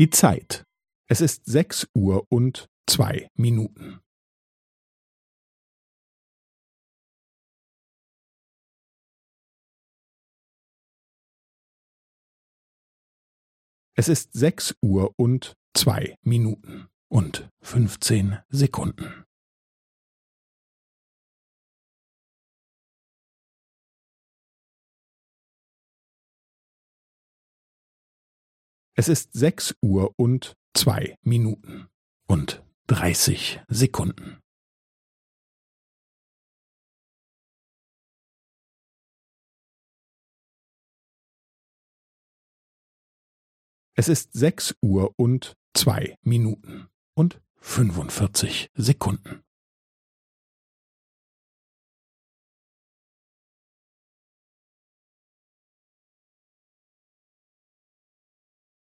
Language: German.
Die Zeit. Es ist sechs Uhr und zwei Minuten. Es ist sechs Uhr und zwei Minuten und fünfzehn Sekunden. Es ist sechs Uhr und zwei Minuten und dreißig Sekunden. Es ist sechs Uhr und zwei Minuten und fünfundvierzig Sekunden.